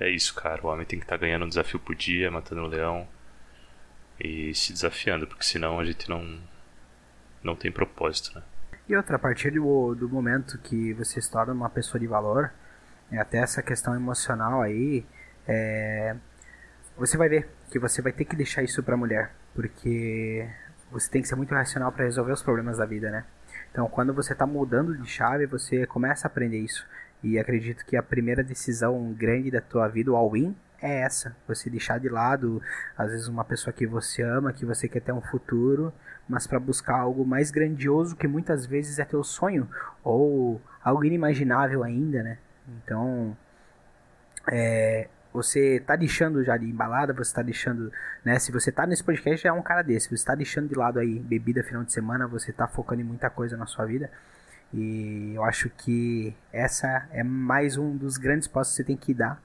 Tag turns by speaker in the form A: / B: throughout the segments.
A: é isso, cara. O homem tem que estar tá ganhando um desafio por dia, matando um leão e se desafiando, porque senão a gente não não tem propósito, né?
B: E outra, a partir do, do momento que você se torna uma pessoa de valor, é, até essa questão emocional aí, é, você vai ver que você vai ter que deixar isso pra mulher, porque você tem que ser muito racional para resolver os problemas da vida, né? Então, quando você está mudando de chave, você começa a aprender isso. E acredito que a primeira decisão grande da tua vida, o all-in, é essa. Você deixar de lado, às vezes, uma pessoa que você ama, que você quer ter um futuro, mas para buscar algo mais grandioso que muitas vezes é teu sonho, ou algo inimaginável ainda, né? Então, é, você tá deixando já de embalada, você tá deixando, né? Se você tá nesse podcast, já é um cara desse. Você tá deixando de lado aí bebida final de semana, você tá focando em muita coisa na sua vida. E eu acho que essa é mais um dos grandes passos que você tem que dar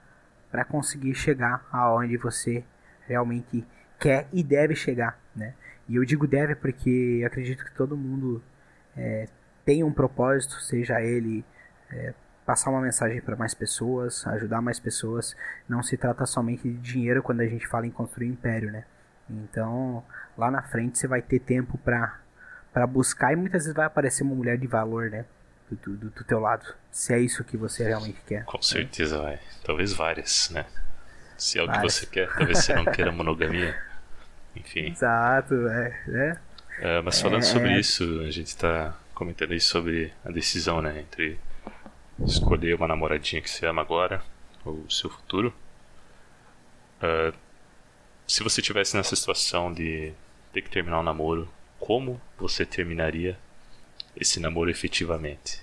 B: para conseguir chegar aonde você realmente quer e deve chegar, né? E eu digo deve porque acredito que todo mundo é, tem um propósito, seja ele é, passar uma mensagem para mais pessoas, ajudar mais pessoas. Não se trata somente de dinheiro quando a gente fala em construir um império, né? Então, lá na frente você vai ter tempo para para buscar e muitas vezes vai aparecer uma mulher de valor, né? Do, do, do, teu lado. Se é isso que você realmente quer.
A: Com certeza vai. Talvez várias, né? Se é o várias. que você quer. Talvez você não queira monogamia. Enfim.
B: Exato, é.
A: é. é mas falando é, sobre isso, a gente está comentando aí sobre a decisão, né? Entre escolher uma namoradinha que você ama agora ou o seu futuro. Uh, se você tivesse nessa situação de ter que terminar um namoro como você terminaria esse namoro efetivamente?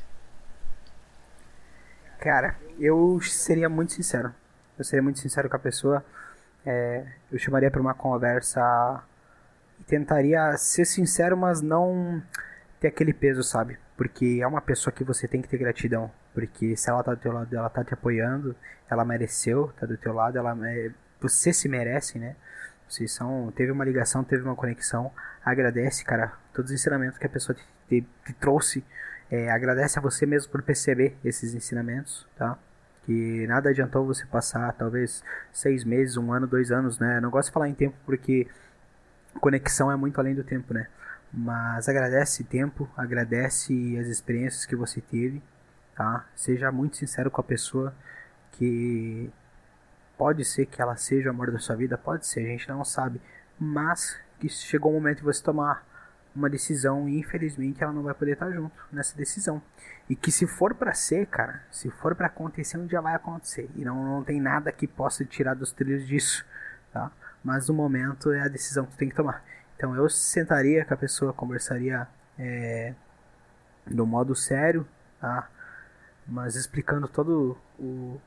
B: Cara, eu seria muito sincero. Eu seria muito sincero com a pessoa. É, eu chamaria para uma conversa e tentaria ser sincero, mas não ter aquele peso, sabe? Porque é uma pessoa que você tem que ter gratidão. Porque se ela tá do teu lado, ela tá te apoiando, ela mereceu, tá do teu lado, ela você se merece, né? Vocês são, teve uma ligação, teve uma conexão. Agradece, cara, todos os ensinamentos que a pessoa te, te, te trouxe. É, agradece a você mesmo por perceber esses ensinamentos, tá? Que nada adiantou você passar, talvez, seis meses, um ano, dois anos, né? Eu não gosto de falar em tempo porque conexão é muito além do tempo, né? Mas agradece tempo, agradece as experiências que você teve, tá? Seja muito sincero com a pessoa que Pode ser que ela seja o amor da sua vida, pode ser, a gente não sabe. Mas que chegou o momento de você tomar uma decisão e infelizmente ela não vai poder estar junto nessa decisão. E que se for para ser, cara, se for para acontecer, um dia vai acontecer. E não, não tem nada que possa tirar dos trilhos disso, tá? Mas no momento é a decisão que tu tem que tomar. Então eu sentaria com a pessoa, conversaria é, no modo sério, tá? Mas explicando todo o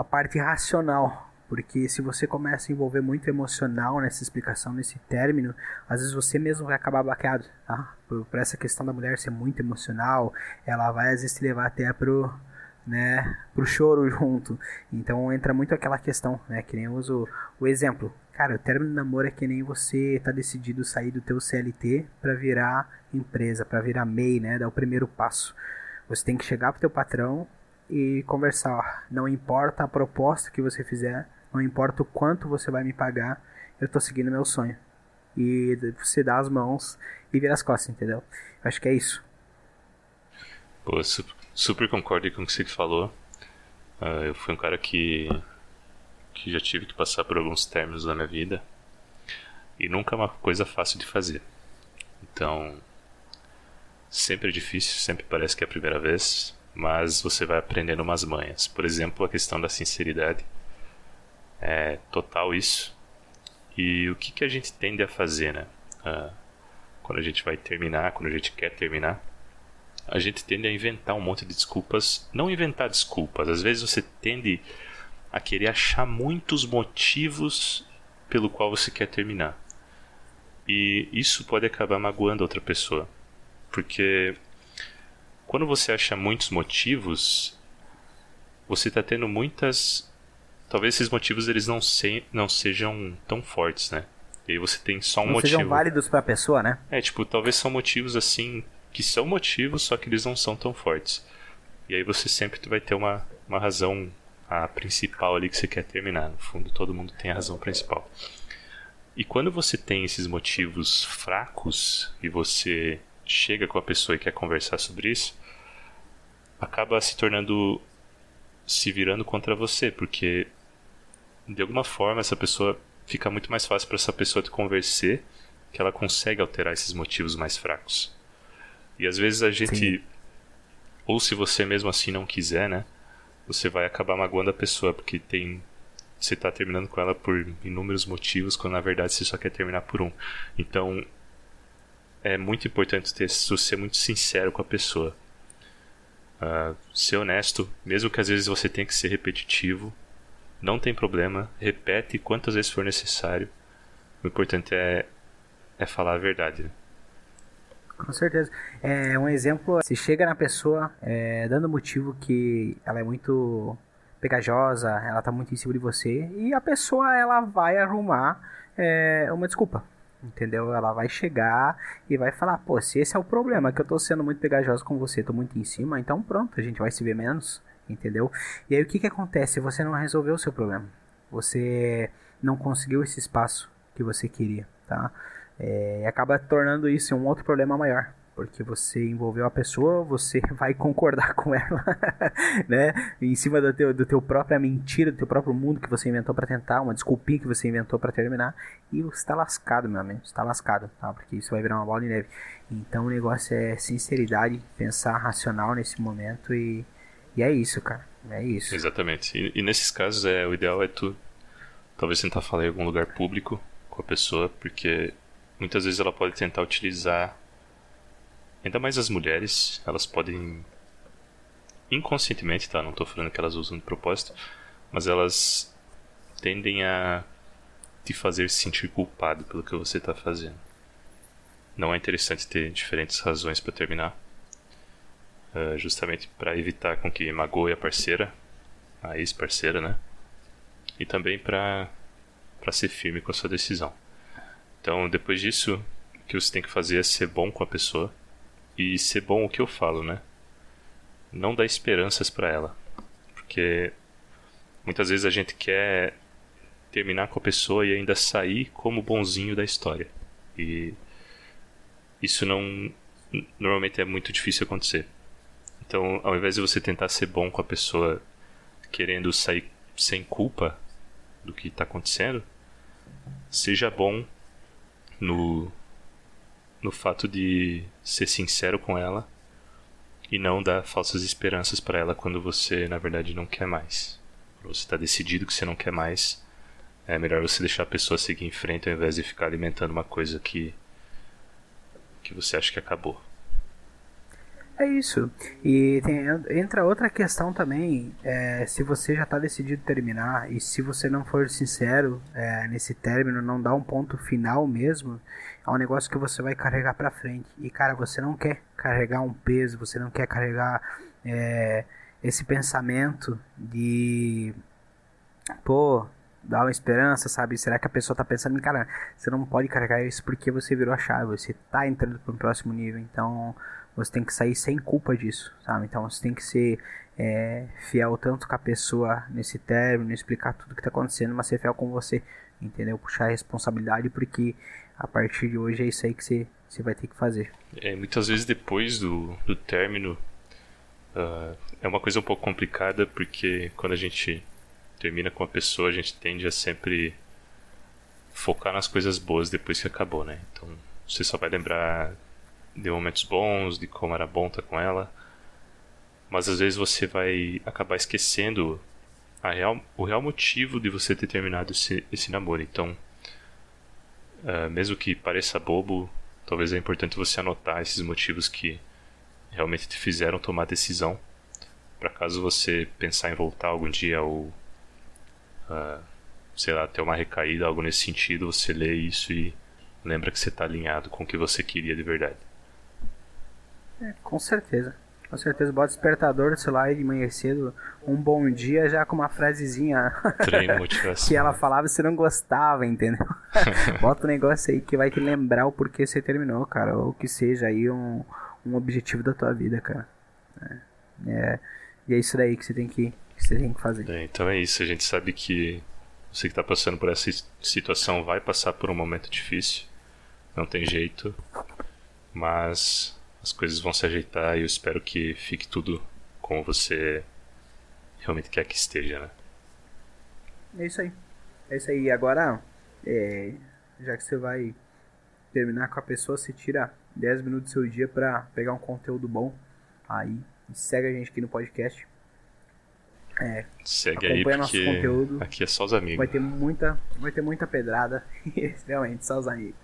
B: a parte racional porque se você começa a envolver muito emocional nessa explicação, nesse término, às vezes você mesmo vai acabar baqueado, tá? Por, por essa questão da mulher ser muito emocional, ela vai às vezes te levar até pro, né, pro choro junto. Então entra muito aquela questão, né, que nem eu uso o exemplo. Cara, o término do namoro é que nem você tá decidido sair do teu CLT para virar empresa, para virar MEI, né, dar o primeiro passo. Você tem que chegar pro teu patrão e conversar. Não importa a proposta que você fizer, não importa o quanto você vai me pagar, eu tô seguindo meu sonho. E você dá as mãos e vira as costas, entendeu? Eu acho que é isso.
A: Pô, super, super concordo com o que você falou. Uh, eu fui um cara que, que já tive que passar por alguns términos da minha vida. E nunca é uma coisa fácil de fazer. Então, sempre é difícil, sempre parece que é a primeira vez, mas você vai aprendendo umas manhas. Por exemplo, a questão da sinceridade é total isso. E o que, que a gente tende a fazer, né? Ah, quando a gente vai terminar, quando a gente quer terminar, a gente tende a inventar um monte de desculpas. Não inventar desculpas, às vezes você tende a querer achar muitos motivos pelo qual você quer terminar. E isso pode acabar magoando outra pessoa. Porque quando você acha muitos motivos, você está tendo muitas talvez esses motivos eles não, se, não sejam tão fortes, né? E aí você tem só um
B: não
A: motivo.
B: sejam válidos para a pessoa, né?
A: É, tipo, talvez são motivos assim que são motivos, só que eles não são tão fortes. E aí você sempre vai ter uma, uma razão a principal ali que você quer terminar. No fundo, todo mundo tem a razão principal. E quando você tem esses motivos fracos e você chega com a pessoa e quer conversar sobre isso, acaba se tornando se virando contra você, porque de alguma forma essa pessoa fica muito mais fácil para essa pessoa te convencer que ela consegue alterar esses motivos mais fracos. E às vezes a gente Sim. ou se você mesmo assim não quiser, né, você vai acabar magoando a pessoa porque tem você está terminando com ela por inúmeros motivos, quando na verdade você só quer terminar por um. Então, é muito importante ter, ser muito sincero com a pessoa. Uh, ser honesto, mesmo que às vezes você tenha que ser repetitivo, não tem problema, repete quantas vezes for necessário. O importante é, é falar a verdade.
B: Com certeza. É um exemplo, se chega na pessoa é, dando motivo que ela é muito pegajosa, ela tá muito em cima de você e a pessoa ela vai arrumar é, uma desculpa. Entendeu? Ela vai chegar e vai falar: pô, se esse é o problema, que eu tô sendo muito pegajosa com você, tô muito em cima, então pronto, a gente vai se ver menos. Entendeu? E aí o que que acontece? Você não resolveu o seu problema. Você não conseguiu esse espaço que você queria, tá? É, e acaba tornando isso um outro problema maior porque você envolveu a pessoa, você vai concordar com ela, né? Em cima do teu, do teu própria mentira, do teu próprio mundo que você inventou para tentar, uma desculpinha que você inventou para terminar, e você está lascado, meu amigo, está lascado, tá? Porque isso vai virar uma bola de neve. Então o negócio é sinceridade, pensar racional nesse momento e, e é isso, cara. É isso.
A: Exatamente. E, e nesses casos é o ideal é tu talvez tentar falar em algum lugar público com a pessoa, porque muitas vezes ela pode tentar utilizar Ainda mais as mulheres, elas podem inconscientemente, tá? Não estou falando que elas usam de propósito, mas elas tendem a te fazer se sentir culpado pelo que você está fazendo. Não é interessante ter diferentes razões para terminar, uh, justamente para evitar com que magoe a parceira, a ex-parceira, né? E também para para ser firme com a sua decisão. Então, depois disso, o que você tem que fazer é ser bom com a pessoa e ser bom o que eu falo, né? Não dar esperanças para ela. Porque muitas vezes a gente quer terminar com a pessoa e ainda sair como bonzinho da história. E isso não normalmente é muito difícil acontecer. Então, ao invés de você tentar ser bom com a pessoa querendo sair sem culpa do que está acontecendo, seja bom no no fato de ser sincero com ela e não dar falsas esperanças para ela quando você na verdade não quer mais. Quando você está decidido que você não quer mais, é melhor você deixar a pessoa seguir em frente ao invés de ficar alimentando uma coisa que que você acha que acabou.
B: É isso. E tem, entra outra questão também, é, se você já está decidido terminar e se você não for sincero é, nesse término, não dá um ponto final mesmo, é um negócio que você vai carregar para frente. E cara, você não quer carregar um peso, você não quer carregar é, esse pensamento de pô, dá uma esperança, sabe? Será que a pessoa tá pensando cara, você não pode carregar isso porque você virou a chave, você tá entrando para um próximo nível, então você tem que sair sem culpa disso, sabe? Então você tem que ser é, fiel tanto com a pessoa nesse término, explicar tudo que está acontecendo, mas ser fiel com você, entendeu? Puxar a responsabilidade, porque a partir de hoje é isso aí que você, você vai ter que fazer.
A: É, muitas vezes depois do, do término uh, é uma coisa um pouco complicada, porque quando a gente termina com a pessoa, a gente tende a sempre focar nas coisas boas depois que acabou, né? Então você só vai lembrar de momentos bons, de como era bom estar com ela. Mas às vezes você vai acabar esquecendo a real, o real motivo de você ter terminado esse, esse namoro. Então, uh, mesmo que pareça bobo, talvez é importante você anotar esses motivos que realmente te fizeram tomar decisão. Para caso você pensar em voltar algum dia ou, uh, sei lá, ter uma recaída, algo nesse sentido, você lê isso e lembra que você está alinhado com o que você queria de verdade.
B: É, com certeza. Com certeza, bota despertador sei lá de manhã cedo, um bom dia já com uma frasezinha que ela falava e você não gostava, entendeu? bota um negócio aí que vai te lembrar o porquê você terminou, cara, ou que seja aí um, um objetivo da tua vida, cara. É, é, e é isso daí que você tem que que você tem que fazer.
A: É, então é isso, a gente sabe que você que está passando por essa situação vai passar por um momento difícil, não tem jeito, mas as coisas vão se ajeitar e eu espero que fique tudo como você realmente quer que esteja, né?
B: É isso aí. É isso aí. Agora, é, já que você vai terminar com a pessoa, você tira 10 minutos do seu dia para pegar um conteúdo bom. Aí segue a gente aqui no podcast.
A: É, segue aí porque nosso conteúdo. aqui é só os amigos.
B: Vai ter muita, vai ter muita pedrada. Realmente, só os amigos.